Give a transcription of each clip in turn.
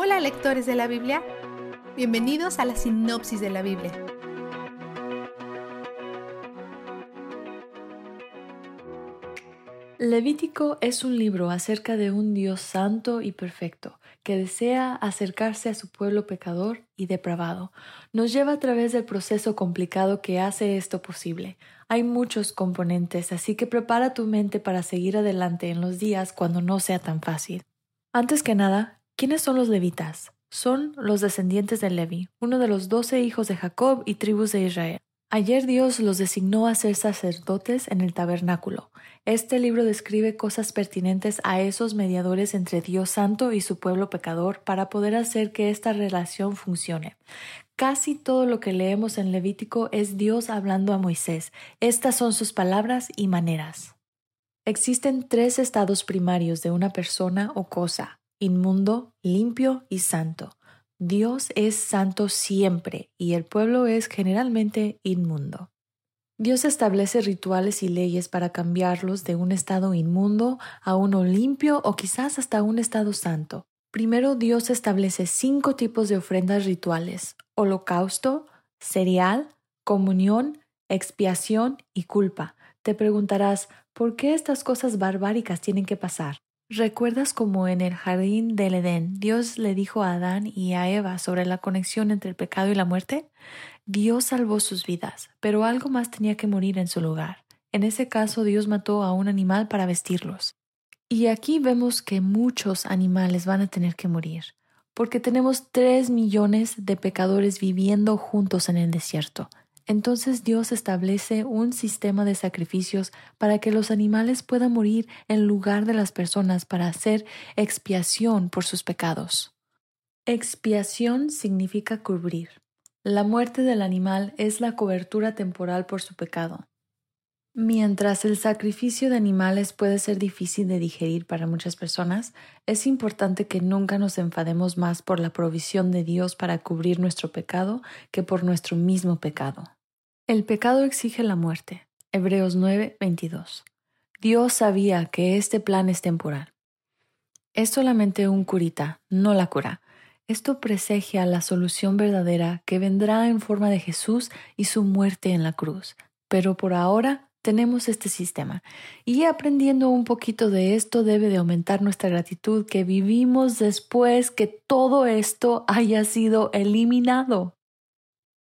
Hola lectores de la Biblia, bienvenidos a la sinopsis de la Biblia. Levítico es un libro acerca de un Dios santo y perfecto que desea acercarse a su pueblo pecador y depravado. Nos lleva a través del proceso complicado que hace esto posible. Hay muchos componentes, así que prepara tu mente para seguir adelante en los días cuando no sea tan fácil. Antes que nada, ¿quiénes son los levitas? Son los descendientes de Levi, uno de los doce hijos de Jacob y tribus de Israel. Ayer Dios los designó a ser sacerdotes en el tabernáculo. Este libro describe cosas pertinentes a esos mediadores entre Dios Santo y su pueblo pecador para poder hacer que esta relación funcione. Casi todo lo que leemos en Levítico es Dios hablando a Moisés. Estas son sus palabras y maneras. Existen tres estados primarios de una persona o cosa, inmundo, limpio y santo. Dios es santo siempre y el pueblo es generalmente inmundo. Dios establece rituales y leyes para cambiarlos de un estado inmundo a uno limpio o quizás hasta un estado santo. Primero Dios establece cinco tipos de ofrendas rituales, holocausto, cereal, comunión, expiación y culpa. Te preguntarás, ¿por qué estas cosas barbáricas tienen que pasar? ¿Recuerdas cómo en el jardín del Edén Dios le dijo a Adán y a Eva sobre la conexión entre el pecado y la muerte? Dios salvó sus vidas, pero algo más tenía que morir en su lugar. En ese caso Dios mató a un animal para vestirlos. Y aquí vemos que muchos animales van a tener que morir, porque tenemos tres millones de pecadores viviendo juntos en el desierto. Entonces Dios establece un sistema de sacrificios para que los animales puedan morir en lugar de las personas para hacer expiación por sus pecados. Expiación significa cubrir. La muerte del animal es la cobertura temporal por su pecado. Mientras el sacrificio de animales puede ser difícil de digerir para muchas personas, es importante que nunca nos enfademos más por la provisión de Dios para cubrir nuestro pecado que por nuestro mismo pecado. El pecado exige la muerte. Hebreos 9, 22. Dios sabía que este plan es temporal. Es solamente un curita, no la cura. Esto presegia la solución verdadera que vendrá en forma de Jesús y su muerte en la cruz. Pero por ahora tenemos este sistema. Y aprendiendo un poquito de esto debe de aumentar nuestra gratitud que vivimos después que todo esto haya sido eliminado.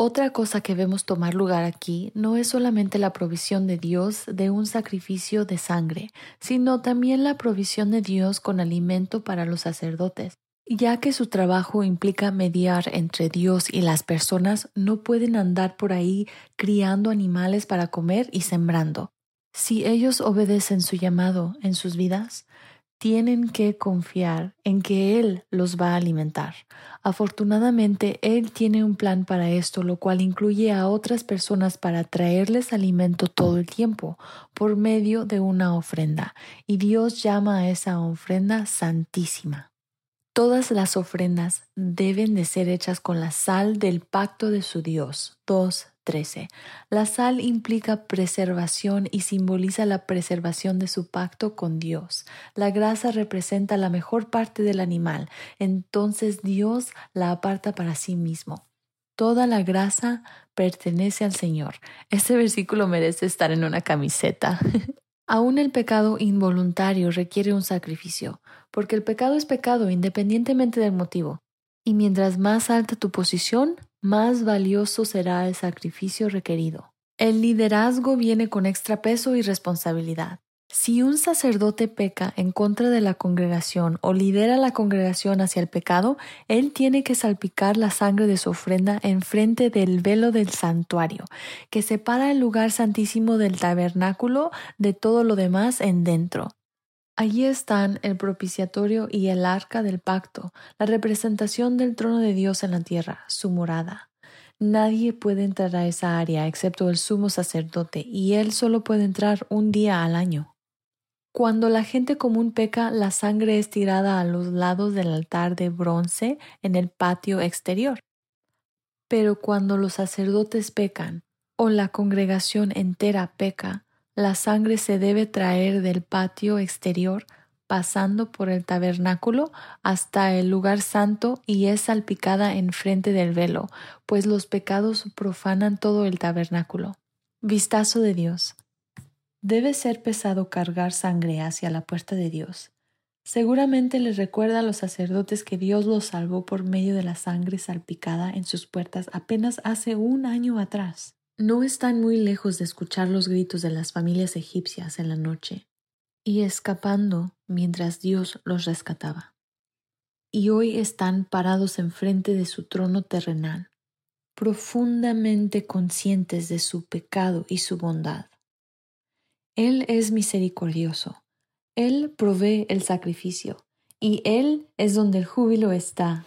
Otra cosa que vemos tomar lugar aquí no es solamente la provisión de Dios de un sacrificio de sangre, sino también la provisión de Dios con alimento para los sacerdotes. Ya que su trabajo implica mediar entre Dios y las personas, no pueden andar por ahí criando animales para comer y sembrando. Si ellos obedecen su llamado en sus vidas, tienen que confiar en que Él los va a alimentar. Afortunadamente, Él tiene un plan para esto, lo cual incluye a otras personas para traerles alimento todo el tiempo por medio de una ofrenda, y Dios llama a esa ofrenda santísima. Todas las ofrendas deben de ser hechas con la sal del pacto de su Dios. 2, 13. La sal implica preservación y simboliza la preservación de su pacto con Dios. La grasa representa la mejor parte del animal, entonces Dios la aparta para sí mismo. Toda la grasa pertenece al Señor. Este versículo merece estar en una camiseta. Aún el pecado involuntario requiere un sacrificio, porque el pecado es pecado independientemente del motivo. Y mientras más alta tu posición, más valioso será el sacrificio requerido. El liderazgo viene con extra peso y responsabilidad. Si un sacerdote peca en contra de la congregación o lidera la congregación hacia el pecado, él tiene que salpicar la sangre de su ofrenda en frente del velo del santuario, que separa el lugar santísimo del tabernáculo de todo lo demás en dentro. Allí están el propiciatorio y el arca del pacto, la representación del trono de Dios en la tierra, su morada. Nadie puede entrar a esa área excepto el sumo sacerdote, y él solo puede entrar un día al año. Cuando la gente común peca, la sangre es tirada a los lados del altar de bronce en el patio exterior. Pero cuando los sacerdotes pecan, o la congregación entera peca, la sangre se debe traer del patio exterior pasando por el tabernáculo hasta el lugar santo y es salpicada enfrente del velo, pues los pecados profanan todo el tabernáculo. Vistazo de Dios. Debe ser pesado cargar sangre hacia la puerta de Dios. Seguramente les recuerda a los sacerdotes que Dios los salvó por medio de la sangre salpicada en sus puertas apenas hace un año atrás. No están muy lejos de escuchar los gritos de las familias egipcias en la noche y escapando mientras Dios los rescataba. Y hoy están parados enfrente de su trono terrenal, profundamente conscientes de su pecado y su bondad. Él es misericordioso, Él provee el sacrificio, y Él es donde el júbilo está.